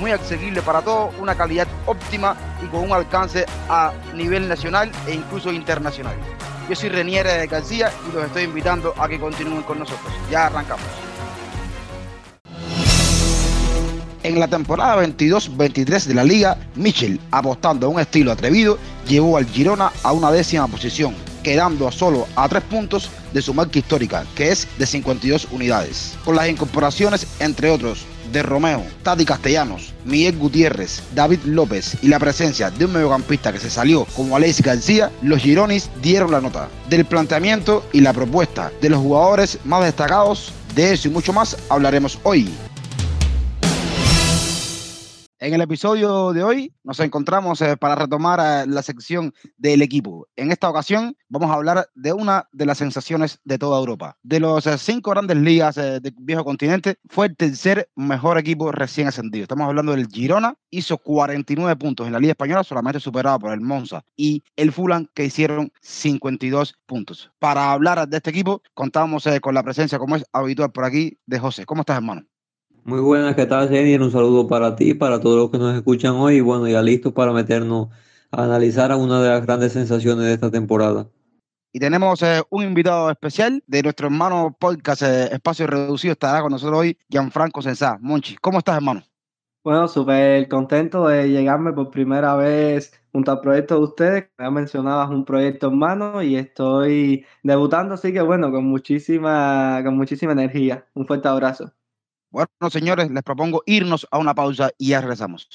muy accesibles para todos, una calidad óptima y con un alcance a nivel nacional e incluso internacional. Yo soy Renier García y los estoy invitando a que continúen con nosotros. Ya arrancamos. En la temporada 22-23 de la liga, Michel, apostando a un estilo atrevido, llevó al Girona a una décima posición, quedando solo a tres puntos de su marca histórica, que es de 52 unidades. Con las incorporaciones, entre otros, de Romeo, Tati Castellanos, Miguel Gutiérrez, David López y la presencia de un mediocampista que se salió como Alexis García, los Gironis dieron la nota del planteamiento y la propuesta de los jugadores más destacados. De eso y mucho más hablaremos hoy. En el episodio de hoy nos encontramos eh, para retomar eh, la sección del equipo. En esta ocasión vamos a hablar de una de las sensaciones de toda Europa. De los eh, cinco grandes ligas del viejo continente, fue el tercer mejor equipo recién ascendido. Estamos hablando del Girona, hizo 49 puntos en la Liga Española, solamente superado por el Monza y el Fulham, que hicieron 52 puntos. Para hablar de este equipo, contamos con la presencia, como es habitual por aquí, de José. ¿Cómo estás, hermano? Muy buenas, ¿qué tal, Jenny? Un saludo para ti, para todos los que nos escuchan hoy. Y bueno, ya listos para meternos a analizar a una de las grandes sensaciones de esta temporada. Y tenemos eh, un invitado especial de nuestro hermano podcast eh, Espacio Reducido. Estará con nosotros hoy Gianfranco Sensá. Monchi, ¿cómo estás, hermano? Bueno, súper contento de llegarme por primera vez junto al proyecto de ustedes. Ya mencionabas un proyecto hermano y estoy debutando, así que bueno, con muchísima, con muchísima energía. Un fuerte abrazo. Bueno, señores, les propongo irnos a una pausa y ya regresamos.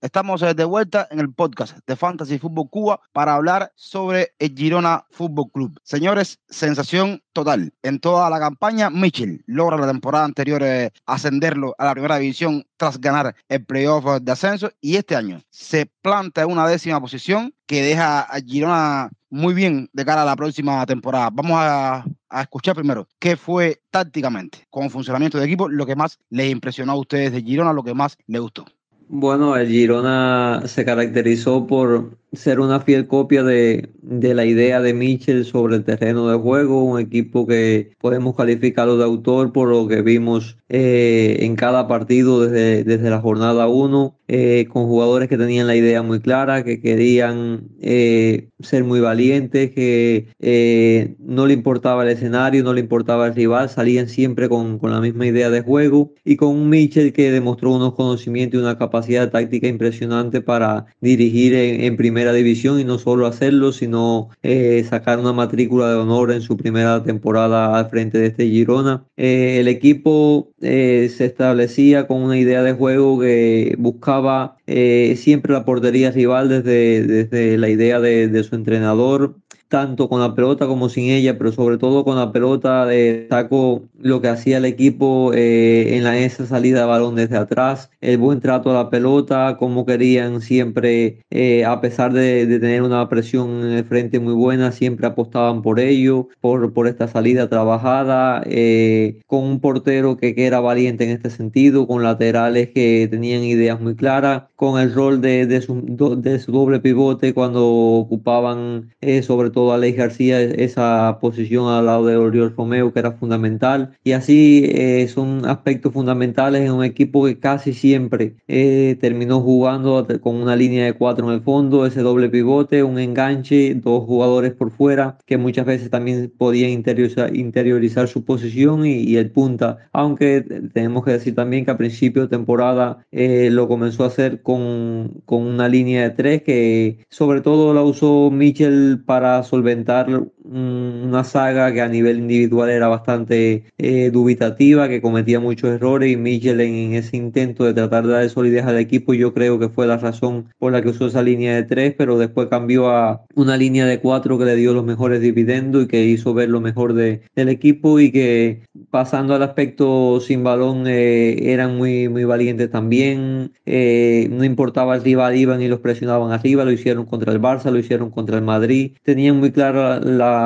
Estamos eh, de vuelta en el podcast de Fantasy Fútbol Cuba para hablar sobre el Girona Fútbol Club. Señores, sensación total. En toda la campaña, Mitchell logra la temporada anterior eh, ascenderlo a la primera división tras ganar el playoff de ascenso y este año se planta en una décima posición que deja a Girona muy bien de cara a la próxima temporada. Vamos a, a, escuchar primero qué fue tácticamente, con funcionamiento de equipo, lo que más les impresionó a ustedes de Girona, lo que más les gustó. Bueno, el Girona se caracterizó por ser una fiel copia de, de, la idea de Mitchell sobre el terreno de juego, un equipo que podemos calificarlo de autor por lo que vimos eh, en cada partido desde, desde la jornada 1, eh, con jugadores que tenían la idea muy clara, que querían eh, ser muy valientes, que no le importaba el escenario, no le importaba el rival, salían siempre con, con la misma idea de juego y con un Mitchell que demostró unos conocimientos y una capacidad táctica impresionante para dirigir en, en primer primera división y no solo hacerlo, sino eh, sacar una matrícula de honor en su primera temporada al frente de este Girona. Eh, el equipo eh, se establecía con una idea de juego que buscaba siempre la portería rival desde, desde la idea de, de su entrenador tanto con la pelota como sin ella, pero sobre todo con la pelota destaco lo que hacía el equipo eh, en esa salida de balón desde atrás, el buen trato a la pelota, como querían siempre, eh, a pesar de, tener una presión en el frente muy buena, siempre apostaban por ello, por, por esta salida trabajada, eh, con un portero que, que, era valiente en este sentido, con laterales que tenían ideas muy claras, con el rol de, de, su, de su doble pivote cuando ocupaban sobre todo todo Alex García esa posición al lado de Oriol Romeo que era fundamental y así eh, son aspectos fundamentales en un equipo que casi siempre eh, terminó jugando con una línea de cuatro en el fondo, ese doble pivote, un enganche, dos jugadores por fuera que muchas veces también podían interiorizar, su posición y, el punta, aunque tenemos que decir también que a principio de temporada eh, lo comenzó a hacer con, con una línea de tres que sobre todo la usó Michel para solventar una saga que a nivel individual era bastante eh, dubitativa, que cometía muchos errores y Mitchell en, ese intento de tratar de dar solidez al equipo yo creo que fue la razón por la que usó esa línea de tres, pero después cambió a una línea de cuatro que le dio los mejores dividendos y que hizo ver lo mejor de, del equipo y que pasando al aspecto sin balón eh, eran muy, muy valientes también, eh, no importaba el rival, iban y los presionaban arriba, lo hicieron contra el Barça, lo hicieron contra el Madrid, tenían muy clara la,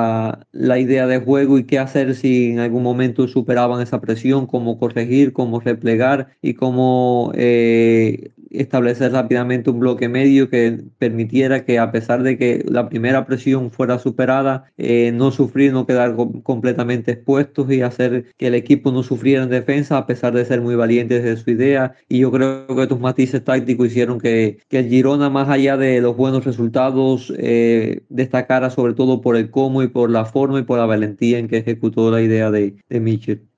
la idea de juego y qué hacer si en algún momento superaban esa presión, cómo corregir, cómo replegar y cómo eh, establecer rápidamente un bloque medio que permitiera que a pesar de que la primera presión fuera superada, eh, no sufrir, no quedar completamente expuestos y hacer que el equipo no sufriera en defensa a pesar de ser muy valientes de su idea. Y yo creo que estos matices tácticos hicieron que, que el Girona, más allá de los buenos resultados, eh, destacara sobre todo por el cómo y por la forma y por la valentía en que ejecutó la idea de, de Mitchell.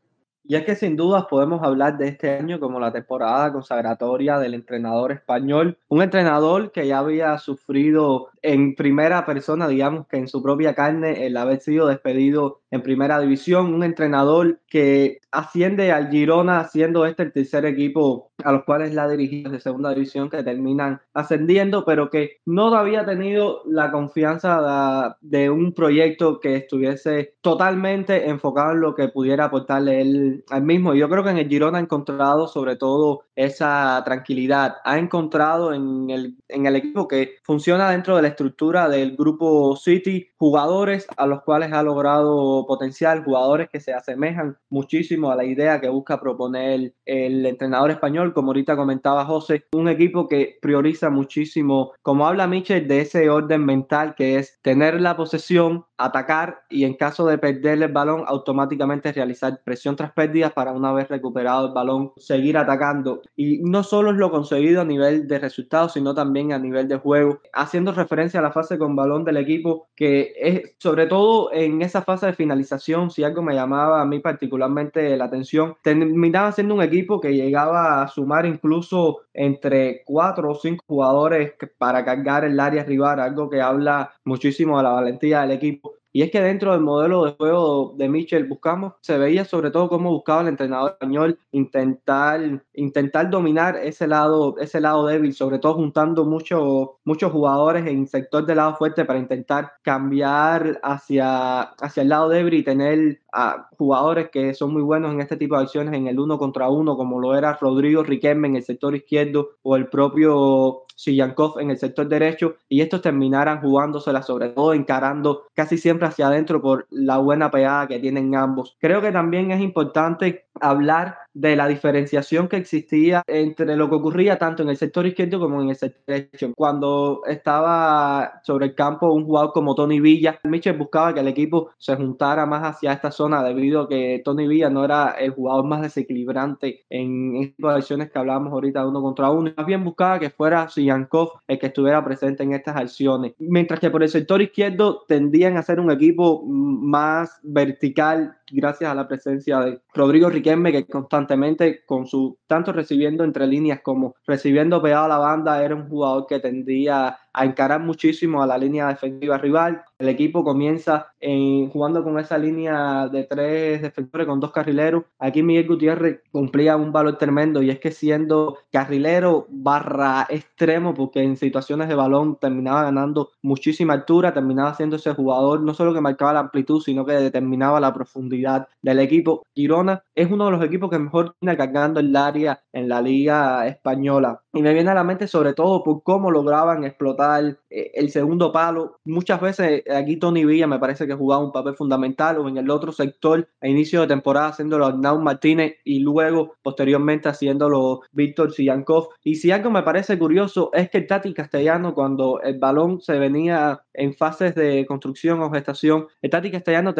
Y es que sin dudas podemos hablar de este año como la temporada consagratoria del entrenador español, un entrenador que ya había sufrido en primera persona, digamos que en su propia carne, el haber sido despedido en primera división, un entrenador que asciende al Girona siendo este el tercer equipo a los cuales la dirigido de segunda división que terminan ascendiendo, pero que no había tenido la confianza de, un proyecto que estuviese totalmente enfocado en lo que pudiera aportarle él al mismo. Yo creo que en el Girona ha encontrado sobre todo esa tranquilidad, ha encontrado en el, en el equipo que funciona dentro de la estructura del grupo City jugadores a los cuales ha logrado potencial, jugadores que se asemejan muchísimo a la idea que busca proponer el entrenador español, como ahorita comentaba José, un equipo que prioriza muchísimo, como habla Michel, de ese orden mental que es tener la posesión, atacar y en caso de perder el balón, automáticamente realizar presión tras pérdidas para una vez recuperado el balón, seguir atacando. Y no solo es lo conseguido a nivel de resultados, sino también a nivel de juego, haciendo referencia a la fase con balón del equipo, que es sobre todo en esa fase de finalización, si algo me llamaba a mí particularmente la atención, terminaba siendo un equipo que llegaba a sumar incluso entre cuatro o cinco jugadores para cargar el área rival, algo que habla muchísimo de la valentía del equipo. Y es que dentro del modelo de juego de Mitchell buscamos, se veía sobre todo cómo buscaba el entrenador español intentar, intentar dominar ese lado, ese lado débil, sobre todo juntando muchos muchos jugadores en sector del lado fuerte para intentar cambiar hacia, hacia el lado débil y tener a jugadores que son muy buenos en este tipo de acciones en el uno contra uno, como lo era Rodrigo Riquelme en el sector izquierdo o el propio Sillankov en el sector derecho y estos terminaran jugándosela sobre todo encarando casi siempre hacia adentro por la buena pegada que tienen ambos. Creo que también es importante hablar de la diferenciación que existía entre lo que ocurría tanto en el sector izquierdo como en el sector derecho. Cuando estaba sobre el campo un jugador como Tony Villa, Michel buscaba que el equipo se juntara más hacia esta zona debido a que Tony Villa no era el jugador más desequilibrante en estas acciones que hablábamos ahorita de uno contra uno. Más bien buscaba que fuera Siyankov el que estuviera presente en estas acciones. Mientras que por el sector izquierdo tendían a ser un equipo más vertical gracias a la presencia de Rodrigo Riquelme, que constantemente, con su tanto recibiendo entre líneas como recibiendo pegado a la banda, era un jugador que tendía a encarar muchísimo a la línea defensiva rival. El equipo comienza en, jugando con esa línea de tres defensores con dos carrileros. Aquí Miguel Gutiérrez cumplía un valor tremendo y es que siendo carrilero barra extremo, porque en situaciones de balón terminaba ganando muchísima altura, terminaba siendo ese jugador no solo que marcaba la amplitud, sino que determinaba la profundidad del equipo. Girona es uno de los equipos que mejor tiene cargando el área en la liga española. Y me viene a la mente sobre todo por cómo lograban explotar eh, el segundo palo. Muchas veces aquí Tony Villa me parece que jugaba un papel fundamental o en el otro sector a inicio de temporada haciéndolo Arnaud Martínez y luego posteriormente haciéndolo Víctor Sillankov. Y si algo me parece curioso es que el Tati Castellano cuando el balón se venía en fases de construcción o gestación, el Tati Castellano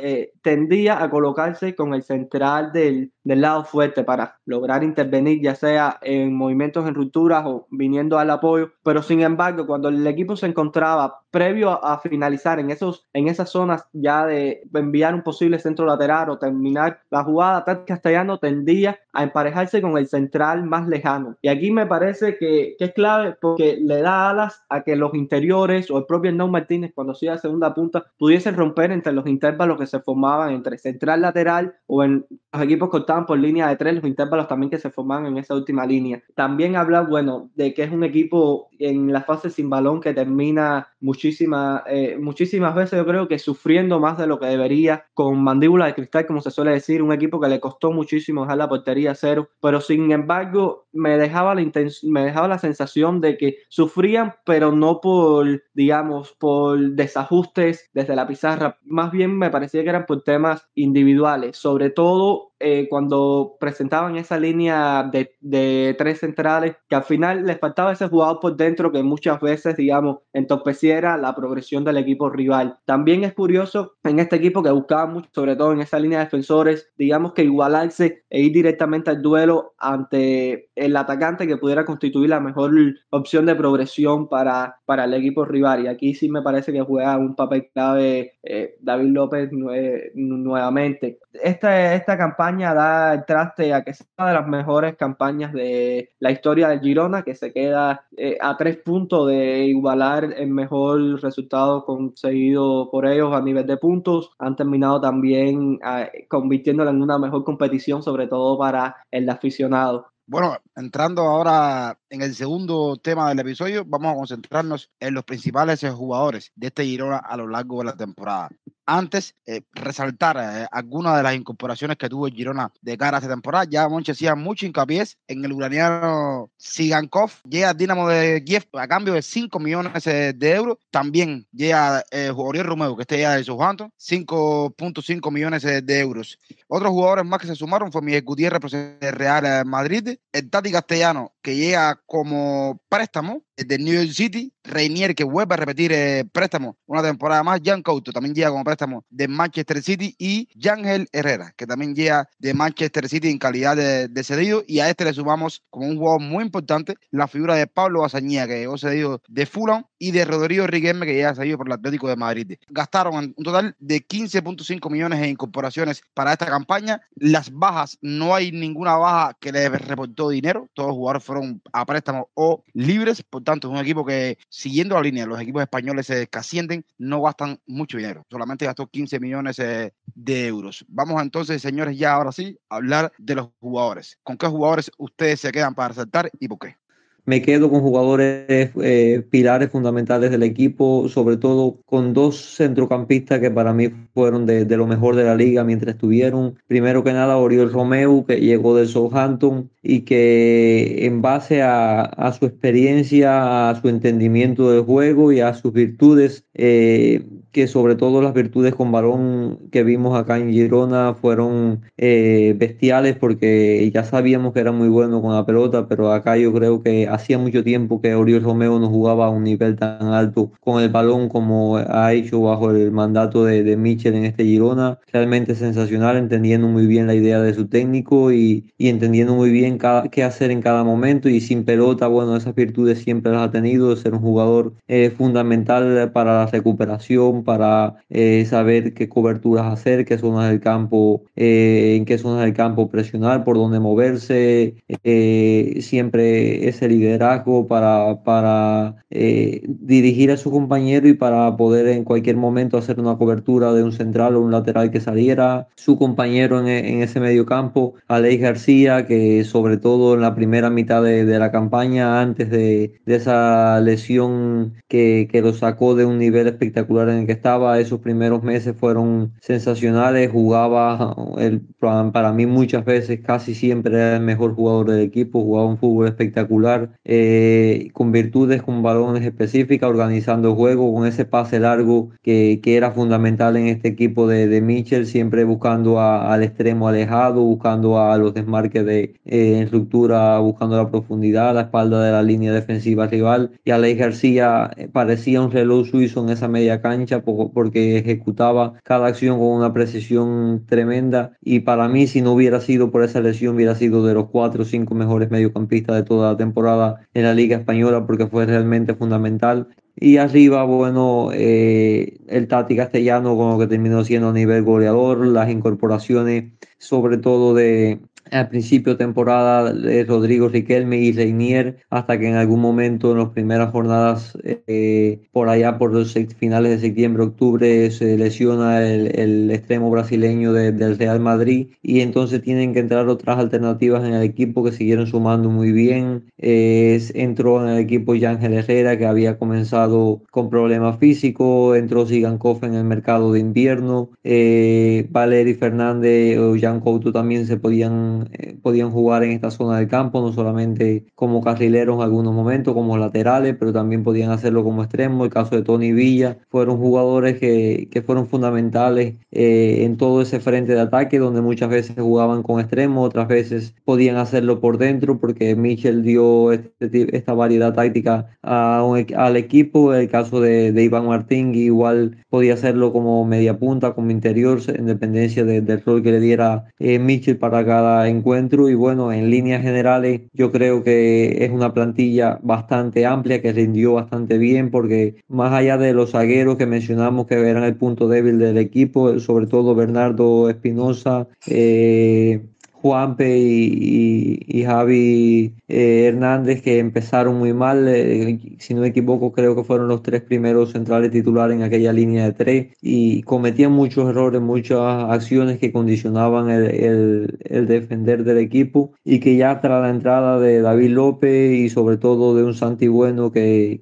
eh, tendía a colocarse con el central del, del lado fuerte para lograr intervenir, ya sea en movimientos en rupturas o viniendo al apoyo. Pero sin embargo, cuando el equipo se encontraba previo a, finalizar en, esos, en esas zonas ya de enviar un posible centro lateral o terminar la jugada, Tat Castellano tendía a emparejarse con el central más lejano. Y aquí me parece que, que es clave porque le da alas a que los interiores o el propio Hernán Martínez cuando siga segunda punta pudiesen romper entre los intervalos que se formaban entre central lateral o en los equipos que por línea de tres, los intervalos también que se formaban en esa última línea. También habla, bueno, de que es un equipo en la fase sin balón que termina muchísimas, eh, muchísimas veces yo creo que sufriendo más de lo que debería con mandíbula de cristal, como se suele decir, un equipo que le costó muchísimo dejar la portería cero, pero sin embargo me dejaba la, me dejaba la sensación de que sufrían, pero no por, digamos, por desajustes desde la pizarra, más bien me parecía que eran por temas individuales, sobre todo eh, cuando presentaban esa línea de, de, tres centrales, que al final les faltaba ese jugador por dentro que muchas veces, digamos, entorpeciera la progresión del equipo rival. También es curioso en este equipo que buscaba mucho, sobre todo en esa línea de defensores, digamos que igualarse e ir directamente al duelo ante el atacante que pudiera constituir la mejor opción de progresión para, para el equipo rival. Y aquí sí me parece que juega un papel clave eh, David López nuevamente. Esta, esta campaña da el traste a que sea una de las mejores campañas de la historia del Girona, que se queda eh, a tres puntos de igualar el mejor resultado conseguido por ellos a nivel de puntos. Han terminado también eh, convirtiéndola en una mejor competición, sobre todo para el aficionado. Bueno, entrando ahora en el segundo tema del episodio, vamos a concentrarnos en los principales jugadores de este Girona a lo largo de la temporada. Antes, eh, resaltar eh, algunas de las incorporaciones que tuvo el Girona de cara a esta temporada. Ya Monche hacía mucho hincapié en el ucraniano Sigankov. Llega al Dinamo de Kiev a cambio de 5 millones eh, de euros. También llega eh, Oriol Romeo, que está ya de Southampton, 5.5 millones de euros. Otros jugadores más que se sumaron fue Miguel Gutiérrez, de Real Madrid, el Tati Castellano, que llega como préstamo de New York City, Reinier, que vuelve a repetir eh, préstamo una temporada más, Jan Couto también llega como préstamo de Manchester City y Yangel Herrera, que también llega de Manchester City en calidad de, cedido y a este le sumamos como un jugador muy importante la figura de Pablo Basañía, que llegó cedido de Fulham y de Rodrigo Riquelme, que llega cedido por el Atlético de Madrid. Gastaron un total de 15.5 millones en incorporaciones para esta campaña. Las bajas, no hay ninguna baja que le reportó dinero, todos los jugadores fueron a préstamo o libres, por tanto es un equipo que siguiendo la línea, los equipos españoles que ascienden no gastan mucho dinero, solamente gastó 15 millones eh, de euros. Vamos entonces, señores, ya ahora sí, a hablar de los jugadores. ¿Con qué jugadores ustedes se quedan para resaltar y por qué? Me quedo con jugadores eh, pilares fundamentales del equipo, sobre todo con dos centrocampistas que para mí fueron de, lo mejor de la liga mientras estuvieron. Primero que nada, Oriol Romeu, que llegó del Southampton y que en base a, a, su experiencia, a su entendimiento del juego y a sus virtudes, eh, que sobre todo las virtudes con balón que vimos acá en Girona fueron eh, bestiales porque ya sabíamos que era muy bueno con la pelota, pero acá yo creo que hacía mucho tiempo que Oriol Romeo no jugaba a un nivel tan alto con el balón como ha hecho bajo el mandato de, de Mitchell en este Girona. Realmente sensacional, entendiendo muy bien la idea de su técnico y, y entendiendo muy bien cada, qué hacer en cada momento y sin pelota, bueno, esas virtudes siempre las ha tenido, ser un jugador eh, fundamental para la recuperación para eh, saber qué coberturas hacer, qué zonas del campo, eh, en qué zonas del campo presionar, por dónde moverse, eh, siempre ese liderazgo para, para dirigir a su compañero y para poder en cualquier momento hacer una cobertura de un central o un lateral que saliera. Su compañero en, en ese medio campo, Aleix García, que sobre todo en la primera mitad de, de la campaña, antes de, de esa lesión que, que, lo sacó de un nivel espectacular en el que estaba, esos primeros meses fueron sensacionales, jugaba, el, para mí muchas veces, casi siempre era el mejor jugador del equipo, jugaba un fútbol espectacular eh, con virtudes, con balones específicas, organizando el juego, con ese pase largo que, que era fundamental en este equipo de, de Mitchell, siempre buscando al extremo alejado, buscando a los desmarques de, eh, en ruptura, buscando la profundidad, a la espalda de la línea defensiva rival. Y Alex García eh, parecía un reloj suizo en esa media cancha porque ejecutaba cada acción con una precisión tremenda. Y para mí, si no hubiera sido por esa lesión, hubiera sido de los cuatro o cinco mejores mediocampistas de toda la temporada en la Liga Española porque fue realmente fundamental. Y arriba, bueno, eh, el Tati Castellano con lo que terminó siendo a nivel goleador, las incorporaciones sobre todo de, al principio de temporada de Rodrigo Riquelme y Reinier, hasta que en algún momento en las primeras jornadas, eh, por allá por los finales de septiembre, octubre, se lesiona el, extremo brasileño del Real Madrid y entonces tienen que entrar otras alternativas en el equipo que siguieron sumando muy bien. entró en el equipo Yángel Herrera que había comenzado con problemas físicos, entró Sigankov en el mercado de invierno, eh, Valeri Fernández o Jan Couto también se podían eh, podían jugar en esta zona del campo, no solamente como carrileros en algunos momentos, como laterales, pero también podían hacerlo como extremo. El caso de Tony Villa, fueron jugadores que, que fueron fundamentales eh, en todo ese frente de ataque, donde muchas veces jugaban con extremo, otras veces podían hacerlo por dentro, porque Michel dio este, esta variedad táctica a al equipo. El caso de, de Iván Martín, igual podía hacerlo como media punta, como interior, en dependencia del rol que le diera eh, Michel para cada encuentro y bueno, en líneas generales yo creo que es una plantilla bastante amplia que rindió bastante bien porque más allá de los zagueros que mencionamos que eran el punto débil del equipo, sobre todo Bernardo Espinosa, eh, Juanpe y, Javi eh, Hernández que empezaron muy mal. Eh, si no me equivoco, creo que fueron los tres primeros centrales titulares en aquella línea de tres y cometían muchos errores, muchas acciones que condicionaban el, defender del equipo y que ya tras la entrada de David López y sobre todo de un Santi Bueno que,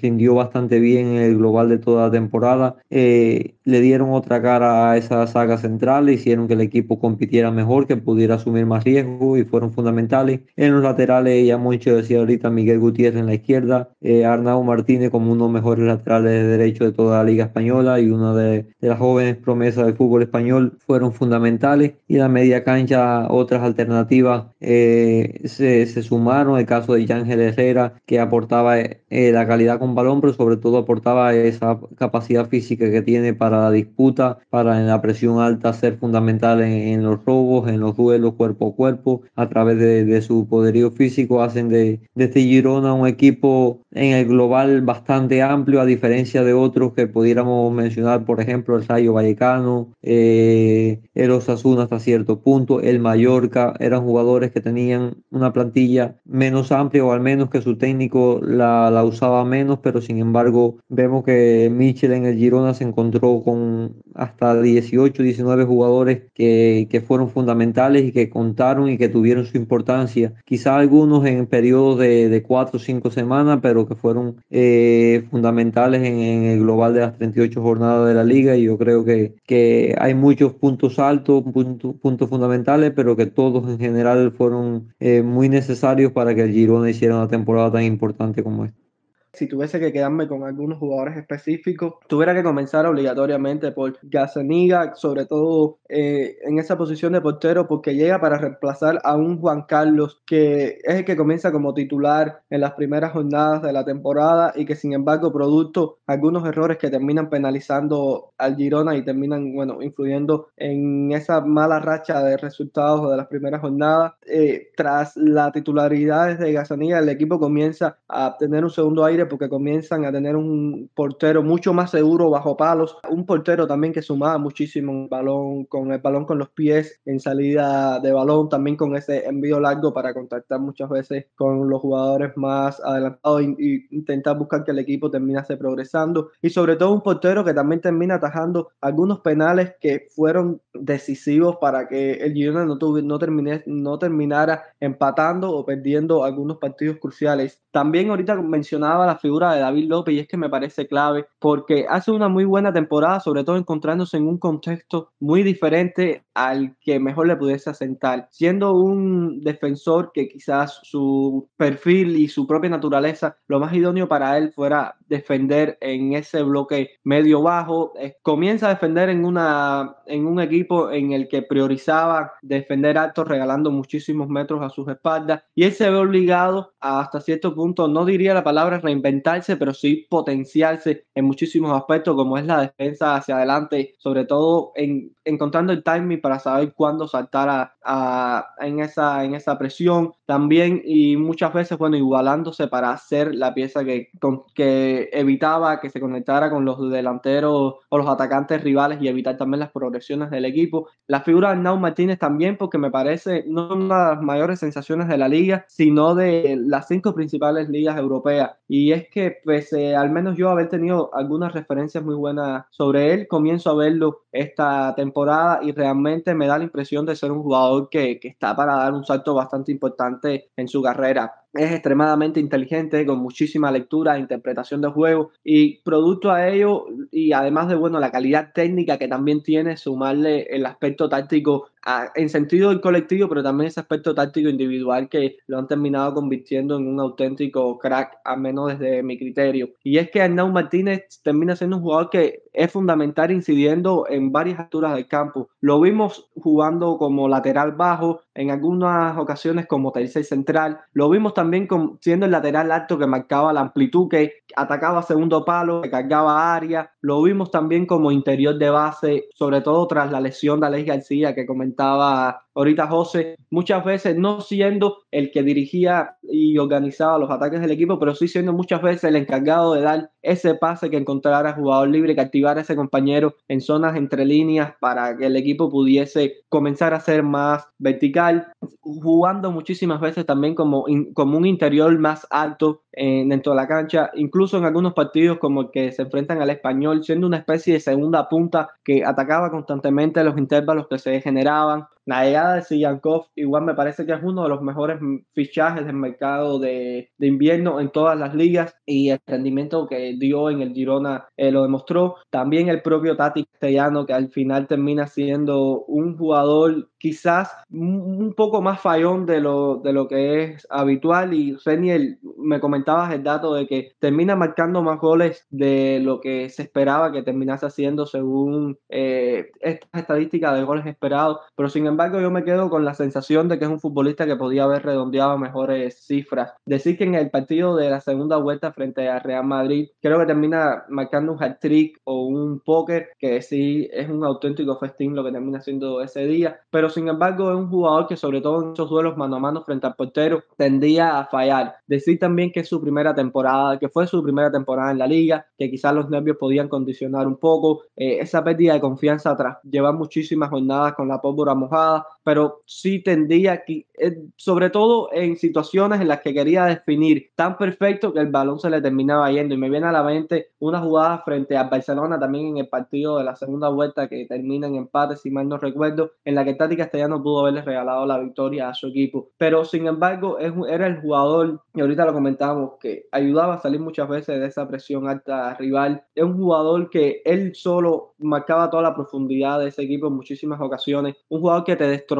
rindió bastante bien en el global de toda la temporada, eh, le dieron otra cara a esa saga central, hicieron que el equipo compitiera mejor, que pudiera asumir más riesgo y fueron fundamentales. En los laterales, ya mucho decía ahorita Miguel Gutiérrez en la izquierda, eh, Arnau Martínez como uno de los mejores laterales de derecho de toda la Liga Española y una de, las jóvenes promesas del fútbol español fueron fundamentales. Y la media cancha, otras alternativas eh, se, sumaron. El caso de Ángel Herrera, que aportaba eh, la calidad con balón, pero sobre todo aportaba esa capacidad física que tiene para la disputa, para en la presión alta ser fundamental en, en los robos, en los duelos cuerpo a cuerpo, a través de, su poderío físico, hacen de, de, este Girona un equipo en el global bastante amplio, a diferencia de otros que pudiéramos mencionar, por ejemplo, el Rayo Vallecano, eh, el Osasuna hasta cierto punto, el Mallorca, eran jugadores que tenían una plantilla menos amplia o al menos que su técnico la, la usaba menos, pero sin embargo vemos que Michel en el Girona se encontró con hasta 18, 19 jugadores que, que fueron fundamentales que contaron y que tuvieron su importancia. Quizá algunos en periodos de, de cuatro o cinco semanas, pero que fueron eh, fundamentales en, el global de las 38 jornadas de la liga. Y yo creo que, que hay muchos puntos altos, puntos, puntos fundamentales, pero que todos en general fueron eh, muy necesarios para que el Girona hiciera una temporada tan importante como esta si tuviese que quedarme con algunos jugadores específicos, tuviera que comenzar obligatoriamente por Gazaniga, sobre todo eh, en esa posición de portero, porque llega para reemplazar a un Juan Carlos que es el que comienza como titular en las primeras jornadas de la temporada y que sin embargo producto algunos errores que terminan penalizando al Girona y terminan, bueno, influyendo en esa mala racha de resultados de las primeras jornadas. Eh, tras la titularidad de Gazaniga, el equipo comienza a tener un segundo aire porque comienzan a tener un portero mucho más seguro bajo palos, un portero también que sumaba muchísimo el balón, con el balón con los pies en salida de balón, también con ese envío largo para contactar muchas veces con los jugadores más adelantados e, intentar buscar que el equipo terminase progresando y sobre todo un portero que también termina atajando algunos penales que fueron decisivos para que el Girona no, no, no terminara empatando o perdiendo algunos partidos cruciales. También ahorita mencionaba la figura de David López y es que me parece clave porque hace una muy buena temporada, sobre todo encontrándose en un contexto muy diferente al que mejor le pudiese asentar, siendo un defensor que quizás su perfil y su propia naturaleza, lo más idóneo para él fuera defender en ese bloque medio bajo, eh, comienza a defender en, una, en un equipo en el que priorizaba defender alto, regalando muchísimos metros a sus espaldas, y él se ve obligado a, hasta cierto punto, no diría la palabra reinventarse, pero sí potenciarse en muchísimos aspectos, como es la defensa hacia adelante, sobre todo en, encontrando el timing para saber cuándo saltar a, en, esa, en esa presión, también y muchas veces, bueno, igualándose para hacer la pieza que, que evitaba que se conectara con los delanteros o los atacantes rivales y evitar también las progresiones del equipo. La figura de Nau Martínez también, porque me parece no una de las mayores sensaciones de la liga, sino de las cinco principales ligas europeas. Y es que, pese al menos yo haber tenido algunas referencias muy buenas sobre él, comienzo a verlo esta temporada y realmente me da la impresión de ser un jugador que, que está para dar un salto bastante importante en su carrera es extremadamente inteligente, con muchísima lectura, interpretación de juego y producto a ello y además de bueno la calidad técnica que también tiene, sumarle el aspecto táctico en sentido del colectivo, pero también ese aspecto táctico individual que lo han terminado convirtiendo en un auténtico crack, al menos desde mi criterio. Y es que Arnau Martínez termina siendo un jugador que es fundamental incidiendo en varias alturas del campo. Lo vimos jugando como lateral bajo, en algunas ocasiones como tercer central, lo vimos también siendo el lateral alto que marcaba la amplitud, que atacaba segundo palo, cargaba área. Lo vimos también como interior de base, sobre todo tras la lesión de Alex García que comentaba ahorita José, muchas veces no siendo el que dirigía y organizaba los ataques del equipo, pero sí siendo muchas veces el encargado de dar ese pase que encontrara jugador libre, que activara a ese compañero en zonas entre líneas para que el equipo pudiese comenzar a ser más vertical, jugando muchísimas veces también como, como un interior más alto dentro de la cancha, incluso en algunos partidos como el que se enfrentan al español, siendo una especie de segunda punta que atacaba constantemente los intervalos que se generaban, la llegada de Siyankov igual me parece que es uno de los mejores fichajes del mercado de, invierno en todas las ligas y el rendimiento que dio en el Girona eh, lo demostró. También el propio Tati Castellano que al final termina siendo un jugador quizás un poco más fallón de lo, de lo que es habitual y Reniel, me comentabas el dato de que termina marcando más goles de lo que se esperaba que terminase haciendo según eh, estas estadísticas de goles esperados, pero sin embargo yo me quedo con la sensación de que es un futbolista que podía haber redondeado mejores cifras. Decir que en el partido de la segunda vuelta frente a Real Madrid creo que termina marcando un hat-trick o un póker que sí es un auténtico festín lo que termina haciendo ese día, pero sin embargo es un jugador que sobre todo en esos duelos mano a mano frente al portero tendía a fallar. Decir también que es su primera temporada, que fue su primera temporada en la liga, que quizás los nervios podían condicionar un poco eh, esa pérdida de confianza tras llevar muchísimas jornadas con la pólvora mojada, are pero sí tendía que, eh, sobre todo en situaciones en las que quería definir tan perfecto que el balón se le terminaba yendo y me viene a la mente una jugada frente a Barcelona también en el partido de la segunda vuelta que termina en empate si mal no recuerdo, en la que Tati Castellano pudo haberle regalado la victoria a su equipo. Pero sin embargo, era el jugador, y ahorita lo comentábamos, que ayudaba a salir muchas veces de esa presión alta rival. Es un jugador que él solo marcaba toda la profundidad de ese equipo en muchísimas ocasiones. Un jugador que te destrozaba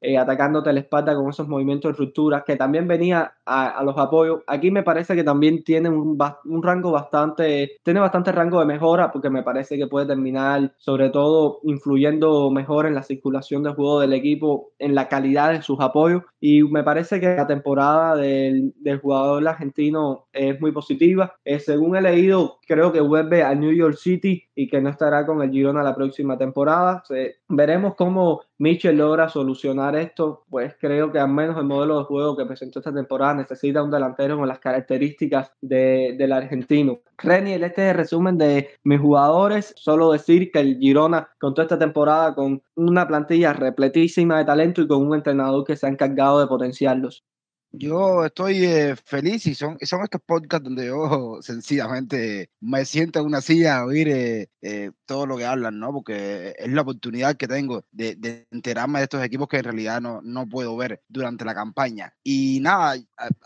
eh, atacándote la espalda con esos movimientos de ruptura, que también venía a, los apoyos. Aquí me parece que también tiene un, un, rango bastante, tiene bastante rango de mejora, porque me parece que puede terminar, sobre todo, influyendo mejor en la circulación de juego del equipo, en la calidad de sus apoyos. Y me parece que la temporada del, del jugador argentino es muy positiva. Eh, según he leído, creo que vuelve a New York City y que no estará con el Girona la próxima temporada. veremos cómo Mitchell logra solucionar esto, pues creo que al menos el modelo de juego que presentó esta temporada necesita un delantero con las características del argentino. Reniel, este es el resumen de mis jugadores. Solo decir que el Girona contó esta temporada con una plantilla repletísima de talento y con un entrenador que se ha encargado de potenciarlos. Yo estoy eh, feliz y son, son estos podcasts donde yo sencillamente me siento en una silla a oír eh, eh, todo lo que hablan, ¿no? Porque es la oportunidad que tengo de, enterarme de estos equipos que en realidad no, no puedo ver durante la campaña. Y nada,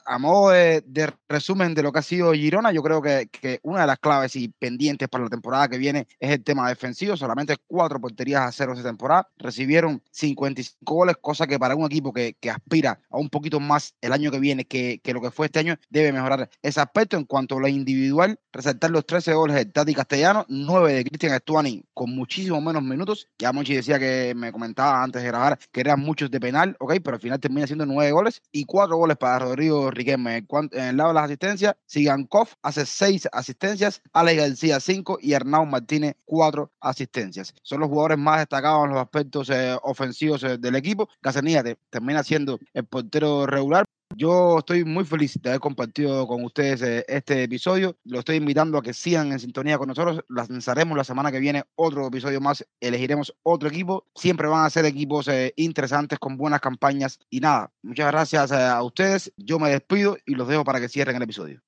a, modo de, resumen de lo que ha sido Girona, yo creo que, que, una de las claves y pendientes para la temporada que viene es el tema defensivo. Solamente cuatro porterías a cero esta temporada. Recibieron 55 goles, cosa que para un equipo que, que aspira a un poquito más el año que viene que, que, lo que fue este año, debe mejorar ese aspecto. En cuanto a lo individual, resaltar los 13 goles de Tati Castellano, 9 de Cristian Estuani con muchísimo menos minutos. Ya Monchi decía que me comentaba antes de grabar que eran muchos de penal, ok, pero al final termina siendo 9 goles y 4 goles para Rodrigo Riquelme. En el lado de las asistencias, Sigankov hace 6 asistencias, Alex García 5 y Hernán Martínez 4 asistencias. Son los jugadores más destacados en los aspectos eh, ofensivos eh, del equipo. Casanilla termina siendo el portero regular. Yo estoy muy feliz de haber compartido con ustedes eh, este episodio. Lo estoy invitando a que sigan en sintonía con nosotros. Lanzaremos la semana que viene otro episodio más. Elegiremos otro equipo. Siempre van a ser equipos eh, interesantes con buenas campañas. Y nada, muchas gracias eh, a ustedes. Yo me despido y los dejo para que cierren el episodio.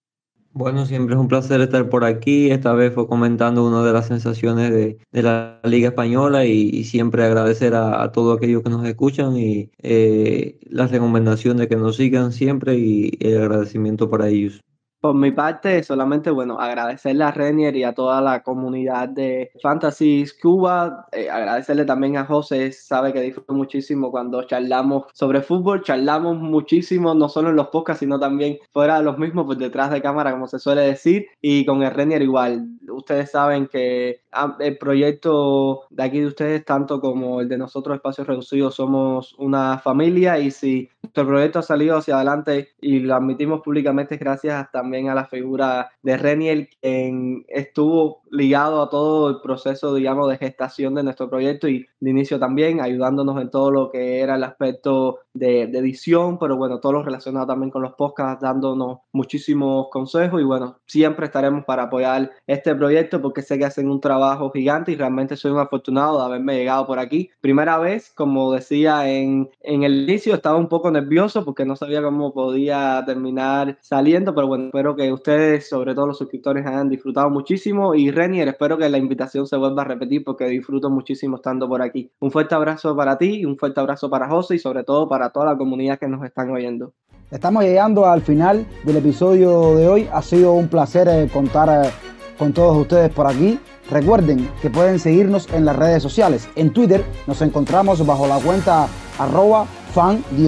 Bueno, siempre es un placer estar por aquí. Esta vez fue comentando una de las sensaciones de, la Liga Española y, siempre agradecer a, todos aquellos que nos escuchan y eh, las recomendaciones que nos sigan siempre y el agradecimiento para ellos. Por mi parte, solamente, bueno, agradecerle a Renier y a toda la comunidad de Fantasy Cuba, eh, agradecerle también a José, sabe que disfruto muchísimo cuando charlamos sobre fútbol, charlamos muchísimo, no solo en los podcasts, sino también fuera de los mismos, pues detrás de cámara, como se suele decir, y con el Renier igual. Ustedes saben que ah, el proyecto de aquí de ustedes, tanto como el de nosotros, Espacios Reducidos, somos una familia y si nuestro proyecto ha salido hacia adelante y lo admitimos públicamente gracias también a la figura de Reniel, quien estuvo ligado a todo el proceso, digamos, de gestación de nuestro proyecto y de inicio también, ayudándonos en todo lo que era el aspecto de, edición, pero bueno, todo lo relacionado también con los podcasts, dándonos muchísimos consejos y bueno, siempre estaremos para apoyar este proyecto porque sé que hacen un trabajo gigante y realmente soy un afortunado de haberme llegado por aquí. Primera vez, como decía en, en el inicio, estaba un poco nervioso porque no sabía cómo podía terminar saliendo, pero bueno, espero que ustedes, sobre todo los suscriptores, hayan disfrutado muchísimo y Renier, espero que la invitación se vuelva a repetir porque disfruto muchísimo estando por aquí. Un fuerte abrazo para ti un fuerte abrazo para José y sobre todo para toda la comunidad que nos están oyendo. Estamos llegando al final del episodio de hoy. Ha sido un placer eh, contar eh, con todos ustedes por aquí. Recuerden que pueden seguirnos en las redes sociales. En Twitter nos encontramos bajo la cuenta arroba fan-food-cuba.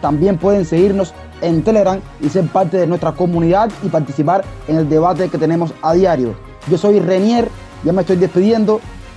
También pueden seguirnos en Telegram y ser parte de nuestra comunidad y participar en el debate que tenemos a diario. Yo soy Renier, ya me estoy despidiendo.